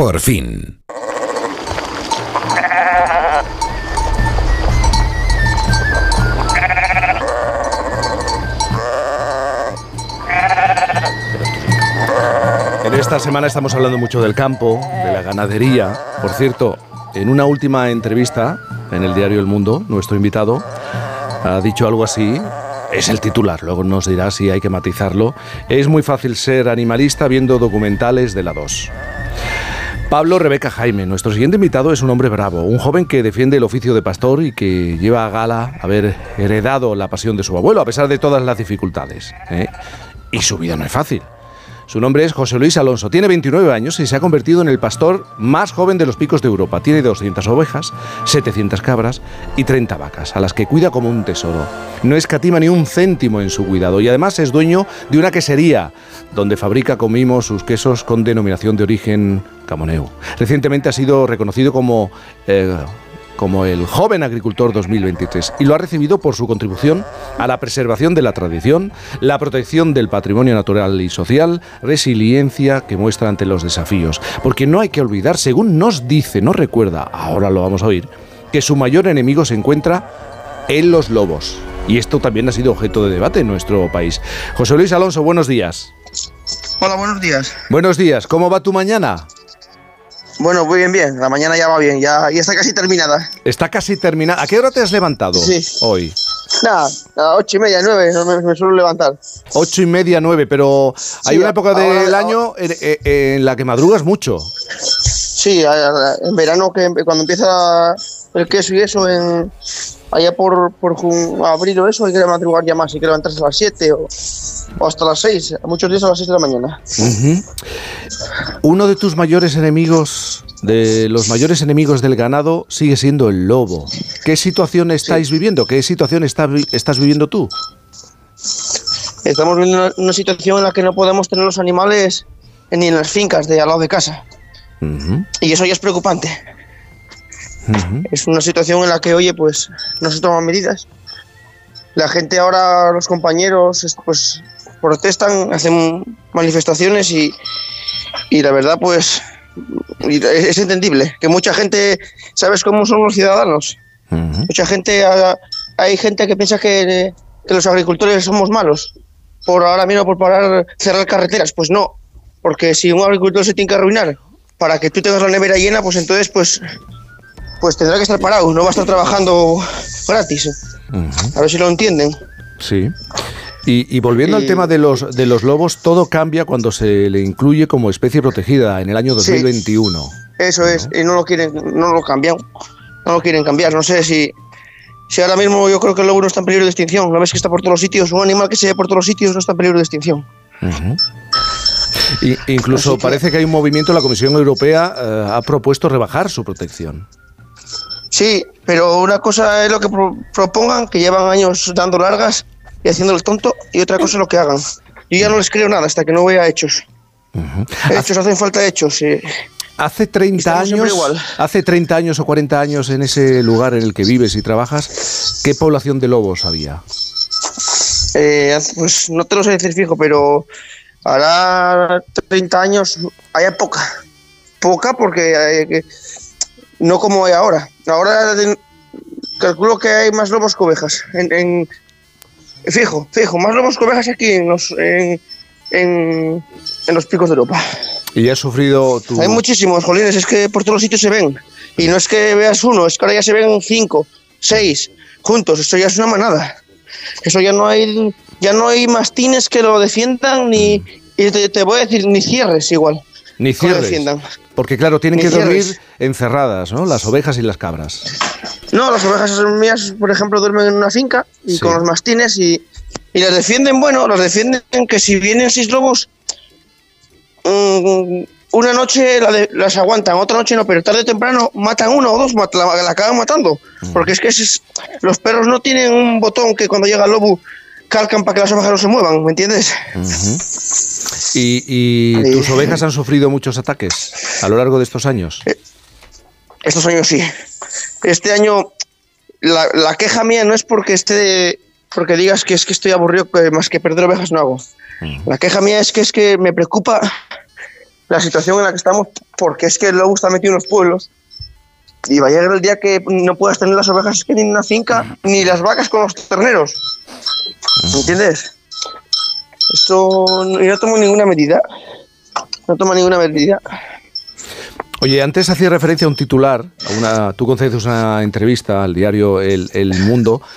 Por fin. En esta semana estamos hablando mucho del campo, de la ganadería. Por cierto, en una última entrevista en el diario El Mundo, nuestro invitado ha dicho algo así. Es el titular, luego nos dirá si hay que matizarlo. Es muy fácil ser animalista viendo documentales de la 2. Pablo Rebeca Jaime, nuestro siguiente invitado es un hombre bravo, un joven que defiende el oficio de pastor y que lleva a gala haber heredado la pasión de su abuelo a pesar de todas las dificultades. ¿eh? Y su vida no es fácil. Su nombre es José Luis Alonso, tiene 29 años y se ha convertido en el pastor más joven de los picos de Europa. Tiene 200 ovejas, 700 cabras y 30 vacas, a las que cuida como un tesoro. No escatima ni un céntimo en su cuidado y además es dueño de una quesería donde fabrica, comimos, sus quesos con denominación de origen camoneu. Recientemente ha sido reconocido como... Eh, como el Joven Agricultor 2023 y lo ha recibido por su contribución a la preservación de la tradición, la protección del patrimonio natural y social, resiliencia que muestra ante los desafíos. Porque no hay que olvidar, según nos dice, nos recuerda, ahora lo vamos a oír, que su mayor enemigo se encuentra en los lobos. Y esto también ha sido objeto de debate en nuestro país. José Luis Alonso, buenos días. Hola, buenos días. Buenos días, ¿cómo va tu mañana? Bueno, muy bien, bien. La mañana ya va bien, ya, ya está casi terminada. Está casi terminada. ¿A qué hora te has levantado Sí. hoy? Nada, a ocho y media, nueve, me, me suelo levantar. Ocho y media, nueve, pero hay una época ahora- del ahora- año en, en- en la que madrugas mucho. Sí, en verano que cuando empieza el queso y eso, en allá por, por abril o eso, hay que madrugar ya más, hay que levantarse a las siete o, o hasta las seis, muchos días a las seis de la mañana. Uno de tus mayores enemigos, de los mayores enemigos del ganado, sigue siendo el lobo. ¿Qué situación estáis viviendo? ¿Qué situación está estás viviendo tú? Estamos viviendo una, una situación en la que no podemos tener los animales ni en las fincas de al lado de casa. Y eso ya es preocupante. Es una situación en la que, oye, pues no se toman medidas. La gente ahora, los compañeros, es- pues protestan, hacen manifestaciones y, y la verdad, pues es entendible. Que mucha gente, ¿sabes cómo son los ciudadanos? Mucha gente, hay gente que piensa que, que los agricultores somos malos. Por ahora mismo, por parar, cerrar carreteras. Pues no, porque si un agricultor se tiene que arruinar para que tú tengas la nevera llena, pues entonces, pues, pues tendrá que estar parado, no va a estar trabajando gratis. A ver si lo entienden. Sí. Y, y volviendo al tema de los, de los lobos, todo cambia cuando se le incluye como especie protegida en el año Sí. 2021. Eso es, y no lo quieren, no lo cambian, no lo quieren cambiar. No sé si, si ahora mismo yo creo que el lobo no está en peligro de extinción. ¿No ves que está por todos los sitios? Un animal que se ve por todos los sitios no está en peligro de extinción. Ujú. Y- incluso que- parece que hay un movimiento, la Comisión Europea eh, ha propuesto rebajar su protección. Sí, pero una cosa es lo que pro- propongan, que llevan años dando largas y haciendo el tonto, y otra cosa es lo que hagan. Yo ya no les creo nada hasta que no vea hechos. Hechos, hacen falta hechos. eh. Hace 30 Estamos siempre años, igual. hace 30 años o 40 años en ese lugar en el que vives y trabajas, ¿qué población de lobos había? Eh, pues no te lo sé decir fijo, pero hará 30 años, haya poca. Poca porque eh, que- no como hay ahora. Ahora calculo que hay más lobos que ovejas. En, en- fijo, fijo, más lobos que ovejas aquí en los, en, en- en los picos de Europa. Y has sufrido tu... Hay muchísimos, jolines, es que por todos los sitios se ven. Y no es que veas uno, es que ahora ya se ven cinco, seis, juntos. Esto ya es una manada. Eso ya no hay, ya no hay mastines que lo defiendan ni, y te, te voy a decir, ni cierres igual. Ni cierres. defiendan. Porque claro, tienen Ni que dormir cierres. encerradas, ¿no? Las ovejas y las cabras. No, las ovejas mías, por ejemplo, duermen en una finca y Sí. con los mastines y, y las defienden, bueno, las defienden que si vienen seis lobos, mm, una noche la de- las aguantan, otra noche no, pero tarde o temprano matan uno o dos, la, la acaban matando. Porque es que es- los perros no tienen un botón que cuando llega el lobo calcan para que las ovejas no se muevan, ¿me entiendes? ¿Y, y Sí. tus ovejas han sufrido muchos ataques a lo largo de estos años? Estos años sí. Este año la, la queja mía no es porque esté porque digas que es que estoy aburrido que más que perder ovejas no hago. La queja mía es que es que me preocupa la situación en la que estamos porque es que el lobo está metido en los pueblos y va a llegar el día que no puedas tener las ovejas que ni en una finca ni las vacas con los terneros. ¿Me entiendes? Esto yo no tomo ninguna medida. No tomo ninguna medida. Oye, antes hacía referencia a un titular, a una, tú concedes una entrevista al diario El, El Mundo.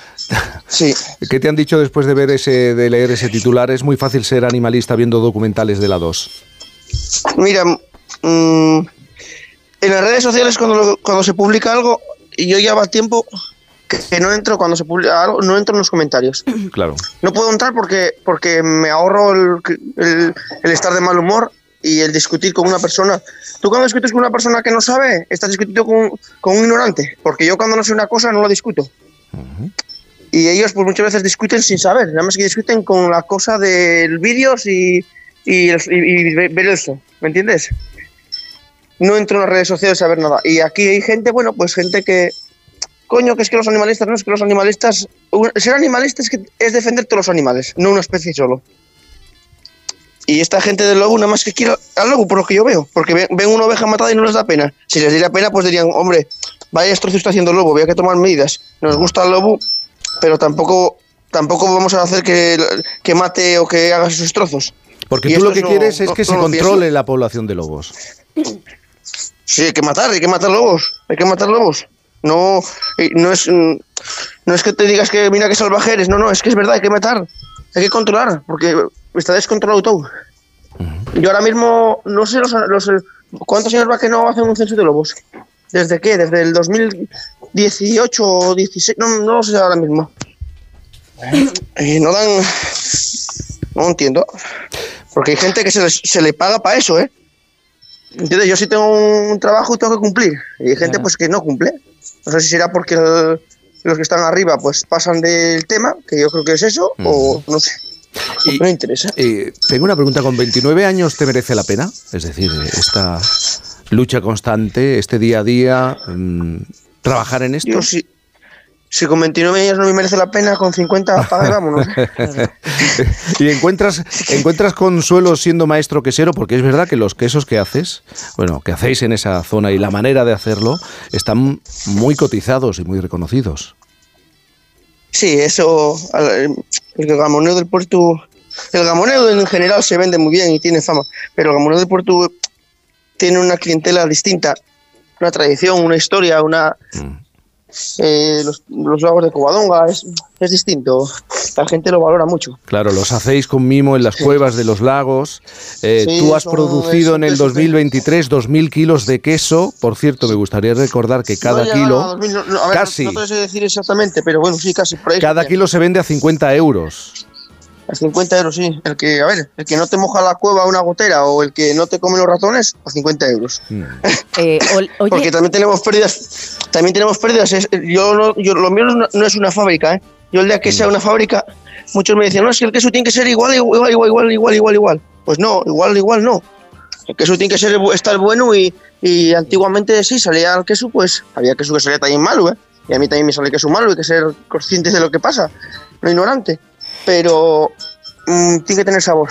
Sí. ¿Qué te han dicho después de ver ese, de leer ese titular? Es muy fácil ser animalista viendo documentales de la 2. Mira, mm, las redes sociales cuando, lo- cuando se publica algo, y yo ya va tiempo que, no entro cuando se publica algo, no entro en los comentarios. Claro. No puedo entrar porque, porque me ahorro el, el- el estar de mal humor y el discutir con una persona. Tú cuando discutes con una persona que no sabe, estás discutiendo con, con un ignorante, porque yo cuando no sé una cosa no lo discuto. Y ellos pues muchas veces discuten sin saber, nada más que discuten con la cosa del vídeos y, y, y- y ve- ver eso, ¿me entiendes? No entro en las redes sociales a ver nada. Y aquí hay gente, bueno, pues gente que, coño, que es que los animalistas, no es que los animalistas, ser animalista es, que, es defender todos los animales, no una especie solo. Y esta gente del lobo nada más que quiere al lobo, por lo que yo veo, porque ven, ven una oveja matada y no les da pena. Si les diera pena, pues dirían, hombre, vaya destrozo está haciendo el lobo, había que tomar medidas. Nos gusta el lobo, pero tampoco, tampoco vamos a hacer que, que mate o que haga sus trozos. Porque Y tú lo que no- quieres es no- que no se pienso. controle la población de lobos. Sí, hay que matar, hay que matar lobos, hay que matar lobos. No, no es, mm, no es que te digas que mira que salvaje eres, no, no, es que es verdad, hay que matar, hay que controlar, porque está descontrolado todo. Yo ahora mismo no sé los, los, cuántos años va que no hacen un censo de lobos. ¿Desde qué? Desde el 2018 o 16, no, no lo sé ahora mismo. Eh, no dan, no entiendo, porque hay gente que se, les- se le paga para eso, ¿eh? ¿Entiendes? Yo sí tengo un trabajo y tengo que cumplir. Y hay gente pues que no cumple. No sé si será porque el- los que están arriba pues pasan del tema, que yo creo que es eso, o no sé. Y- no me interesa. Eh, tengo una pregunta, ¿con 29 años te merece la pena? Es decir, esta lucha constante, este día a día, mm, trabajar en esto. Yo sí. Si con 29 años no me merece la pena, con 50 apaga y vámonos. y encuentras, encuentras consuelo siendo maestro quesero, porque es verdad que los quesos que haces, bueno, que hacéis en esa zona y la manera de hacerlo, están muy cotizados y muy reconocidos. Sí, eso. El gamoneo del puerto. El gamoneo en general se vende muy bien y tiene fama, pero el gamoneo del puerto tiene una clientela distinta, una tradición, una historia, una. Eh, los, los lagos de Covadonga es, es distinto. La gente lo valora mucho. Claro, los hacéis con mimo en las cuevas de los lagos. Eh, Sí, tú has producido en el es- 2023 2.000 kilos de queso. Por cierto, me gustaría recordar que cada No llega a kilo, 2000, no- no, a ver, casi, No, no te sé decir exactamente, pero bueno, sí, casi por ahí. cada kilo se vende a 50 euros. A 50 euros, sí. El que, a ver, el que no te moja la cueva una gotera o el que no te come los ratones, a 50 euros. Eh, ol- Porque también tenemos pérdidas. También tenemos pérdidas. Es- yo, no, yo lo mío no, es una- no es una fábrica, ¿eh? Yo el día que sea una fábrica, muchos me decían, no, es que el queso tiene que ser igual, igual, igual, igual, igual, igual, igual. Pues no, igual, igual no. El queso tiene que ser estar bueno y, y antiguamente sí, salía el queso, pues había queso que salía también malo, ¿eh? Y a mí también me sale queso malo, hay que ser conscientes de lo que pasa, no ignorante. Pero mm, tiene que tener sabor.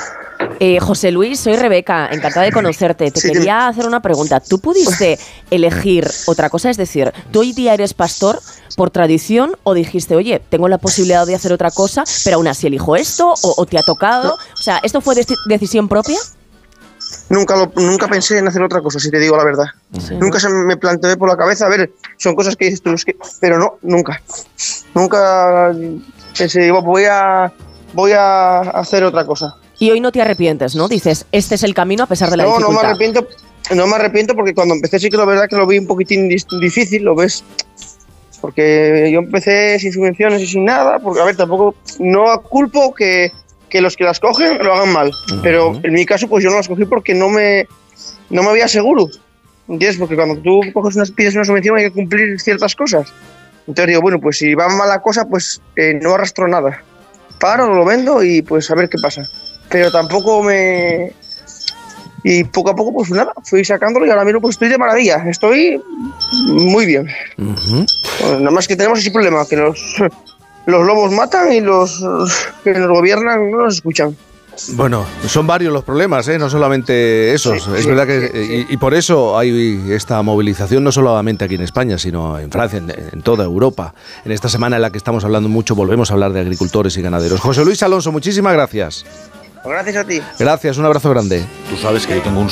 eh, José Luis, soy Rebeca, encantada de conocerte. Te Sí, quería hacer una pregunta. ¿Tú pudiste elegir otra cosa? Es decir, ¿tú hoy día eres pastor por tradición o dijiste, oye, tengo la posibilidad de hacer otra cosa, pero aún así elijo esto o, o te ha tocado? O sea, ¿esto fue deci- decisión propia? Nunca, lo, nunca pensé en hacer otra cosa, si te digo la verdad. Sí, ¿no? Nunca se me planteó por la cabeza, a ver, son cosas que dices tú, es que, pero no, nunca. Nunca digo, voy a, voy a hacer otra cosa. Y hoy no te arrepientes, ¿no? Dices, este es el camino a pesar de la No, no me dificultad. arrepiento, no me arrepiento porque cuando empecé sí que la verdad que lo vi un poquitín difícil, lo ves. Porque yo empecé sin subvenciones y sin nada, porque a ver, tampoco, no culpo que, que los que las cogen lo hagan mal. Pero en mi caso, pues yo no las cogí porque no me, no me había seguro. ¿Entiendes? Porque cuando tú coges unas, pides una subvención hay que cumplir ciertas cosas. Entonces digo, bueno, pues si va mal la cosa, pues eh, no arrastro nada. Paro, lo vendo y pues a ver qué pasa. Pero tampoco me... Y poco a poco, pues nada, fui sacándolo y ahora mismo pues estoy de maravilla. Estoy muy bien. Bueno, nada más que tenemos ese problema, que los, los lobos matan y los que nos gobiernan no nos escuchan. Bueno, son varios los problemas, ¿eh? no solamente esos. Sí, es sí, verdad que sí, sí. Y, y por eso hay esta movilización no solamente aquí en España, sino en Francia, en, en toda Europa. En esta semana en la que estamos hablando mucho, volvemos a hablar de agricultores y ganaderos. José Luis Alonso, muchísimas gracias. Gracias a ti. Gracias, un abrazo grande. Tú sabes que yo tengo un